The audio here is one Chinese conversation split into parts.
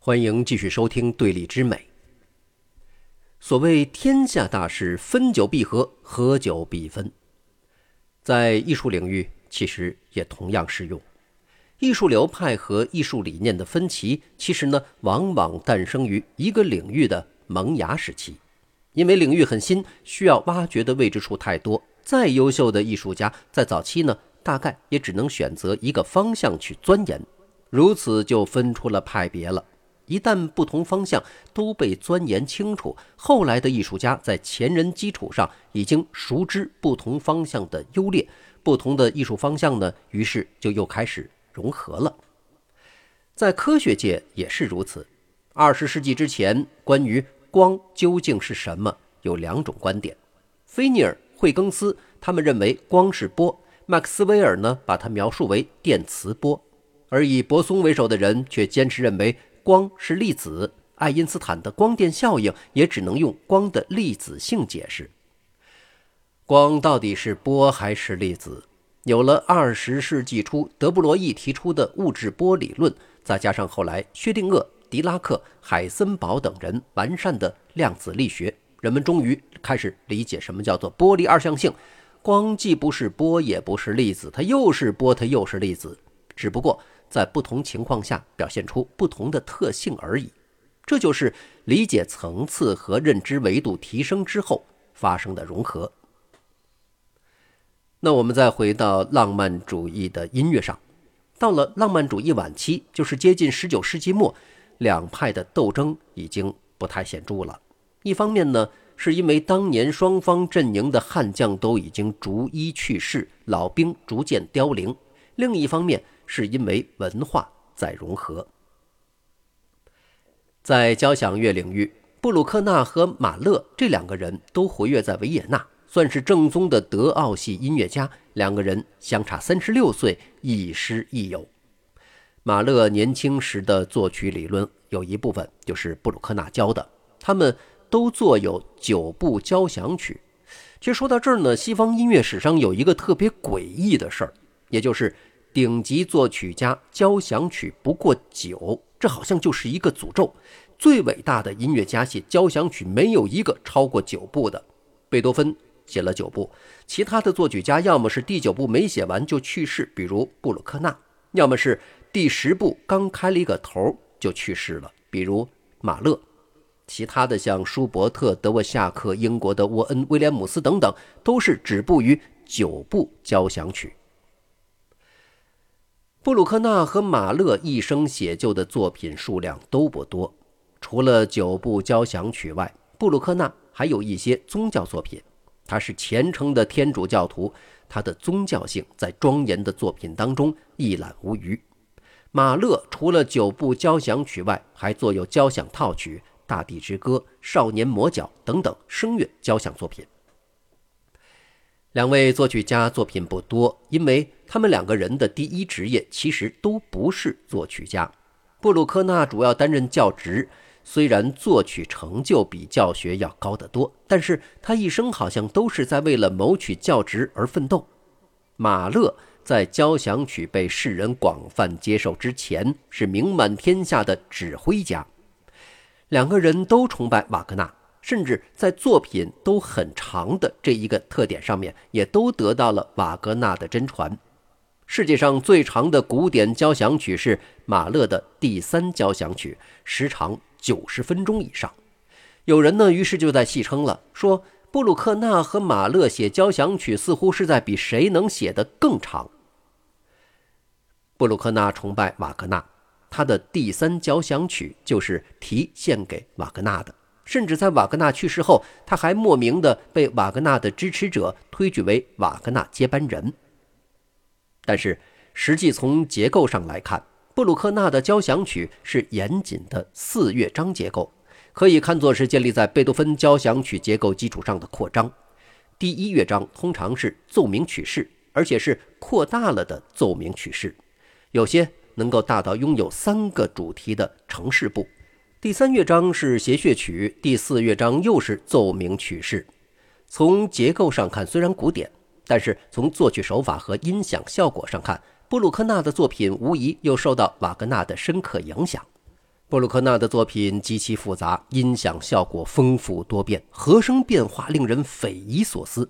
欢迎继续收听《对立之美》。所谓天下大事，分久必合，合久必分，在艺术领域其实也同样适用。艺术流派和艺术理念的分歧，其实呢，往往诞生于一个领域的萌芽时期，因为领域很新，需要挖掘的未知数太多。再优秀的艺术家，在早期呢，大概也只能选择一个方向去钻研，如此就分出了派别了。一旦不同方向都被钻研清楚，后来的艺术家在前人基础上已经熟知不同方向的优劣，不同的艺术方向呢，于是就又开始融合了。在科学界也是如此。二十世纪之前，关于光究竟是什么，有两种观点：菲涅尔、惠更斯他们认为光是波，麦克斯韦尔呢把它描述为电磁波，而以泊松为首的人却坚持认为。光是粒子，爱因斯坦的光电效应也只能用光的粒子性解释。光到底是波还是粒子？有了二十世纪初德布罗意提出的物质波理论，再加上后来薛定谔、狄拉克、海森堡等人完善的量子力学，人们终于开始理解什么叫做波粒二象性。光既不是波，也不是粒子，它又是波，它又是粒子，只不过。在不同情况下表现出不同的特性而已，这就是理解层次和认知维度提升之后发生的融合。那我们再回到浪漫主义的音乐上，到了浪漫主义晚期，就是接近十九世纪末，两派的斗争已经不太显著了。一方面呢，是因为当年双方阵营的悍将都已经逐一去世，老兵逐渐凋零；另一方面，是因为文化在融合，在交响乐领域，布鲁克纳和马勒这两个人都活跃在维也纳，算是正宗的德奥系音乐家。两个人相差三十六岁，亦师亦友。马勒年轻时的作曲理论有一部分就是布鲁克纳教的，他们都作有九部交响曲。其实说到这儿呢，西方音乐史上有一个特别诡异的事儿，也就是。顶级作曲家交响曲不过九，这好像就是一个诅咒。最伟大的音乐家写交响曲没有一个超过九部的。贝多芬写了九部，其他的作曲家要么是第九部没写完就去世，比如布鲁克纳；要么是第十部刚开了一个头就去世了，比如马勒。其他的像舒伯特、德沃夏克、英国的沃恩·威廉姆斯等等，都是止步于九部交响曲。布鲁克纳和马勒一生写就的作品数量都不多，除了九部交响曲外，布鲁克纳还有一些宗教作品。他是虔诚的天主教徒，他的宗教性在庄严的作品当中一览无余。马勒除了九部交响曲外，还作有交响套曲《大地之歌》《少年魔角》等等声乐交响作品。两位作曲家作品不多，因为他们两个人的第一职业其实都不是作曲家。布鲁克纳主要担任教职，虽然作曲成就比教学要高得多，但是他一生好像都是在为了谋取教职而奋斗。马勒在交响曲被世人广泛接受之前，是名满天下的指挥家。两个人都崇拜瓦格纳。甚至在作品都很长的这一个特点上面，也都得到了瓦格纳的真传。世界上最长的古典交响曲是马勒的第三交响曲，时长九十分钟以上。有人呢，于是就在戏称了，说布鲁克纳和马勒写交响曲，似乎是在比谁能写得更长。布鲁克纳崇拜瓦格纳，他的第三交响曲就是题献给瓦格纳的。甚至在瓦格纳去世后，他还莫名的被瓦格纳的支持者推举为瓦格纳接班人。但是，实际从结构上来看，布鲁克纳的交响曲是严谨的四乐章结构，可以看作是建立在贝多芬交响曲结构基础上的扩张。第一乐章通常是奏鸣曲式，而且是扩大了的奏鸣曲式，有些能够大到拥有三个主题的城市部。第三乐章是谐谑曲，第四乐章又是奏鸣曲式。从结构上看，虽然古典，但是从作曲手法和音响效果上看，布鲁克纳的作品无疑又受到瓦格纳的深刻影响。布鲁克纳的作品极其复杂，音响效果丰富多变，和声变化令人匪夷所思。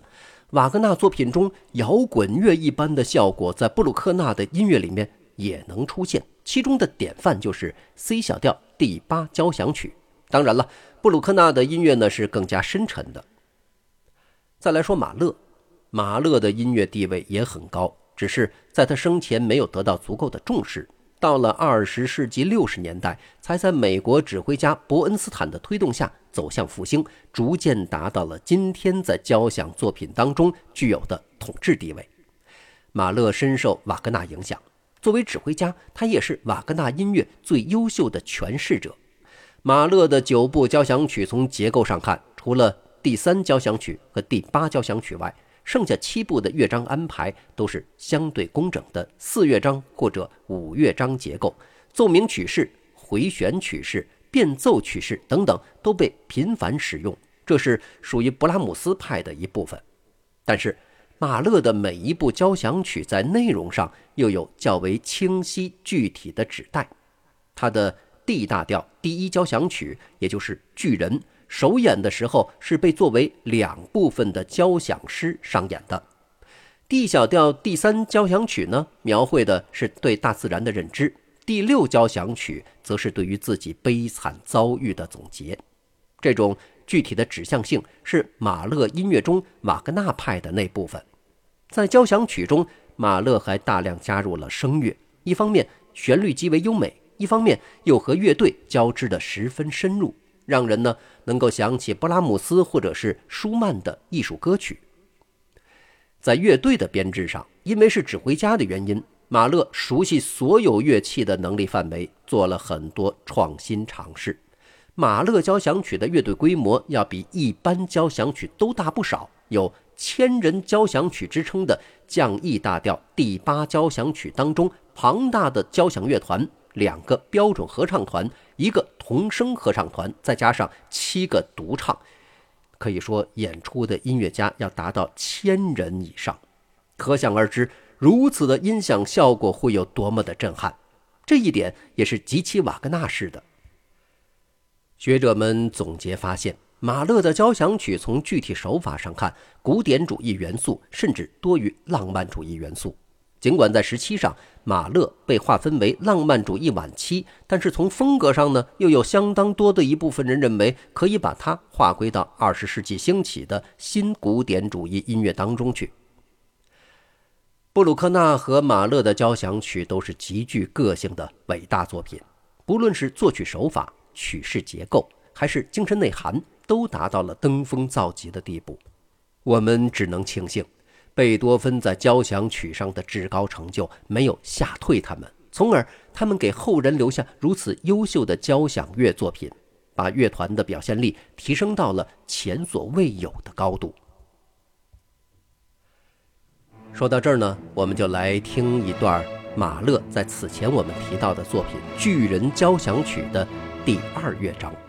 瓦格纳作品中摇滚乐一般的效果，在布鲁克纳的音乐里面也能出现。其中的典范就是 C 小调第八交响曲。当然了，布鲁克纳的音乐呢是更加深沉的。再来说马勒，马勒的音乐地位也很高，只是在他生前没有得到足够的重视。到了二十世纪六十年代，才在美国指挥家伯恩斯坦的推动下走向复兴，逐渐达到了今天在交响作品当中具有的统治地位。马勒深受瓦格纳影响，作为指挥家，他也是瓦格纳音乐最优秀的诠释者。马勒的九部交响曲，从结构上看，除了第三交响曲和第八交响曲外，剩下七部的乐章安排都是相对工整的四乐章或者五乐章结构，奏鸣曲式、回旋曲式、变奏曲式等等都被频繁使用，这是属于布拉姆斯派的一部分。但是，马勒的每一部交响曲在内容上又有较为清晰具体的指代。他的 D 大调第一交响曲，也就是巨人。首演的时候是被作为两部分的交响诗上演的。D 小调第三交响曲呢，描绘的是对大自然的认知；第六交响曲则是对于自己悲惨遭遇的总结。这种具体的指向性是马勒音乐中瓦格纳派的那部分。在交响曲中，马勒还大量加入了声乐，一方面旋律极为优美，一方面又和乐队交织的十分深入。让人呢能够想起布拉姆斯或者是舒曼的艺术歌曲。在乐队的编制上，因为是指挥家的原因，马勒熟悉所有乐器的能力范围，做了很多创新尝试。马勒交响曲的乐队规模要比一般交响曲都大不少，有“千人交响曲”之称的降 E 大调第八交响曲当中，庞大的交响乐团。两个标准合唱团，一个童声合唱团，再加上七个独唱，可以说演出的音乐家要达到千人以上。可想而知，如此的音响效果会有多么的震撼。这一点也是极其瓦格纳式的。学者们总结发现，马勒的交响曲从具体手法上看，古典主义元素甚至多于浪漫主义元素。尽管在时期上，马勒被划分为浪漫主义晚期，但是从风格上呢，又有相当多的一部分人认为可以把它划归到二十世纪兴起的新古典主义音乐当中去。布鲁克纳和马勒的交响曲都是极具个性的伟大作品，不论是作曲手法、曲式结构，还是精神内涵，都达到了登峰造极的地步。我们只能庆幸。贝多芬在交响曲上的至高成就没有吓退他们，从而他们给后人留下如此优秀的交响乐作品，把乐团的表现力提升到了前所未有的高度。说到这儿呢，我们就来听一段马勒在此前我们提到的作品《巨人交响曲》的第二乐章。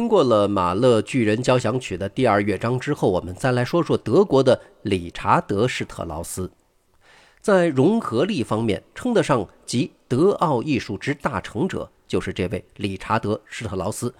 听过了马勒巨人交响曲的第二乐章之后，我们再来说说德国的理查德施特劳斯。在融合力方面，称得上集德奥艺术之大成者，就是这位理查德施特劳斯。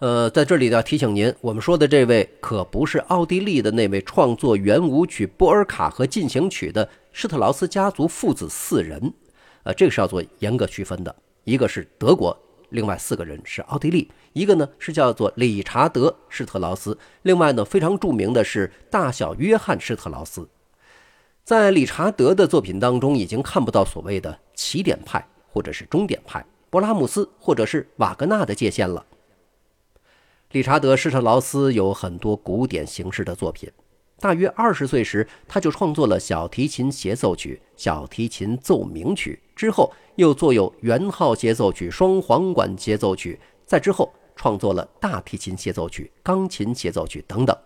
呃，在这里呢，提醒您，我们说的这位可不是奥地利的那位创作圆舞曲《波尔卡》和进行曲的施特劳斯家族父子四人。呃，这个是要做严格区分的，一个是德国。另外四个人是奥地利，一个呢是叫做理查德·施特劳斯，另外呢非常著名的是大小约翰·施特劳斯。在理查德的作品当中，已经看不到所谓的起点派或者是终点派、勃拉姆斯或者是瓦格纳的界限了。理查德·施特劳斯有很多古典形式的作品。大约二十岁时，他就创作了小提琴协奏曲、小提琴奏鸣曲。之后又作有圆号协奏曲、双簧管协奏曲。再之后创作了大提琴协奏曲、钢琴协奏曲等等。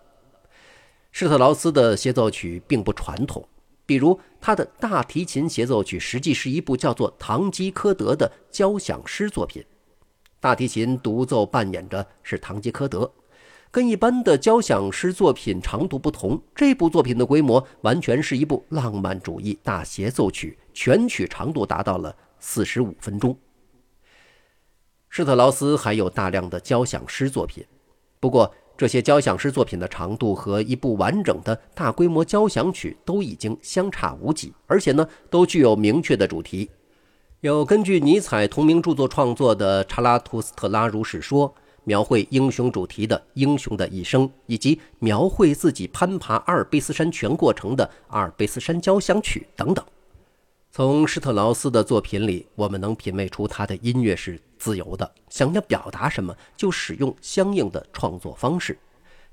施特劳斯的协奏曲并不传统，比如他的大提琴协奏曲实际是一部叫做《堂吉诃德》的交响诗作品，大提琴独奏扮演着是堂吉诃德。跟一般的交响诗作品长度不同，这部作品的规模完全是一部浪漫主义大协奏曲，全曲长度达到了四十五分钟。施特劳斯还有大量的交响诗作品，不过这些交响诗作品的长度和一部完整的大规模交响曲都已经相差无几，而且呢都具有明确的主题，有根据尼采同名著作创作的《查拉图斯特拉如是说》。描绘英雄主题的《英雄的一生》，以及描绘自己攀爬阿尔卑斯山全过程的《阿尔卑斯山交响曲》等等。从施特劳斯的作品里，我们能品味出他的音乐是自由的，想要表达什么就使用相应的创作方式，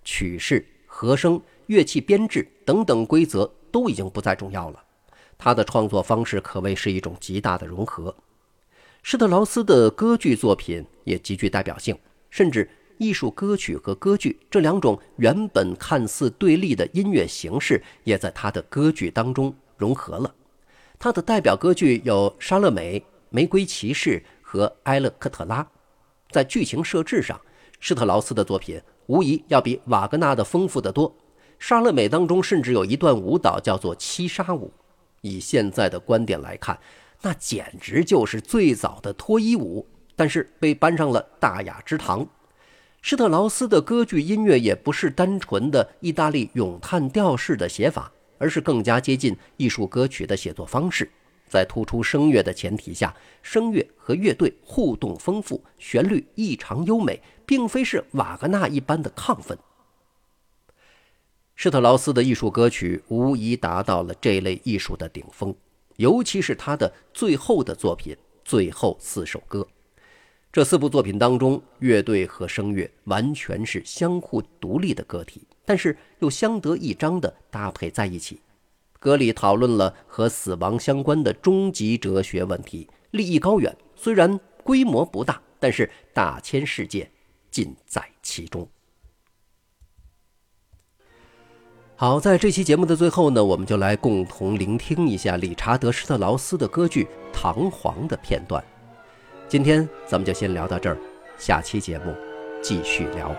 曲式、和声、乐器编制等等规则都已经不再重要了。他的创作方式可谓是一种极大的融合。施特劳斯的歌剧作品也极具代表性。甚至艺术歌曲和歌剧这两种原本看似对立的音乐形式，也在他的歌剧当中融合了。他的代表歌剧有《莎乐美》《玫瑰骑士》和《埃勒克特拉》。在剧情设置上，施特劳斯的作品无疑要比瓦格纳的丰富得多。《莎乐美》当中甚至有一段舞蹈叫做七杀舞，以现在的观点来看，那简直就是最早的脱衣舞。但是被搬上了大雅之堂。施特劳斯的歌剧音乐也不是单纯的意大利咏叹调式的写法，而是更加接近艺术歌曲的写作方式。在突出声乐的前提下，声乐和乐队互动丰富，旋律异常优美，并非是瓦格纳一般的亢奋。施特劳斯的艺术歌曲无疑达到了这类艺术的顶峰，尤其是他的最后的作品《最后四首歌》。这四部作品当中，乐队和声乐完全是相互独立的个体，但是又相得益彰地搭配在一起。歌里讨论了和死亡相关的终极哲学问题，立意高远。虽然规模不大，但是大千世界尽在其中。好，在这期节目的最后呢，我们就来共同聆听一下理查德·施特劳斯的歌剧《唐璜》的片段。今天咱们就先聊到这儿，下期节目继续聊。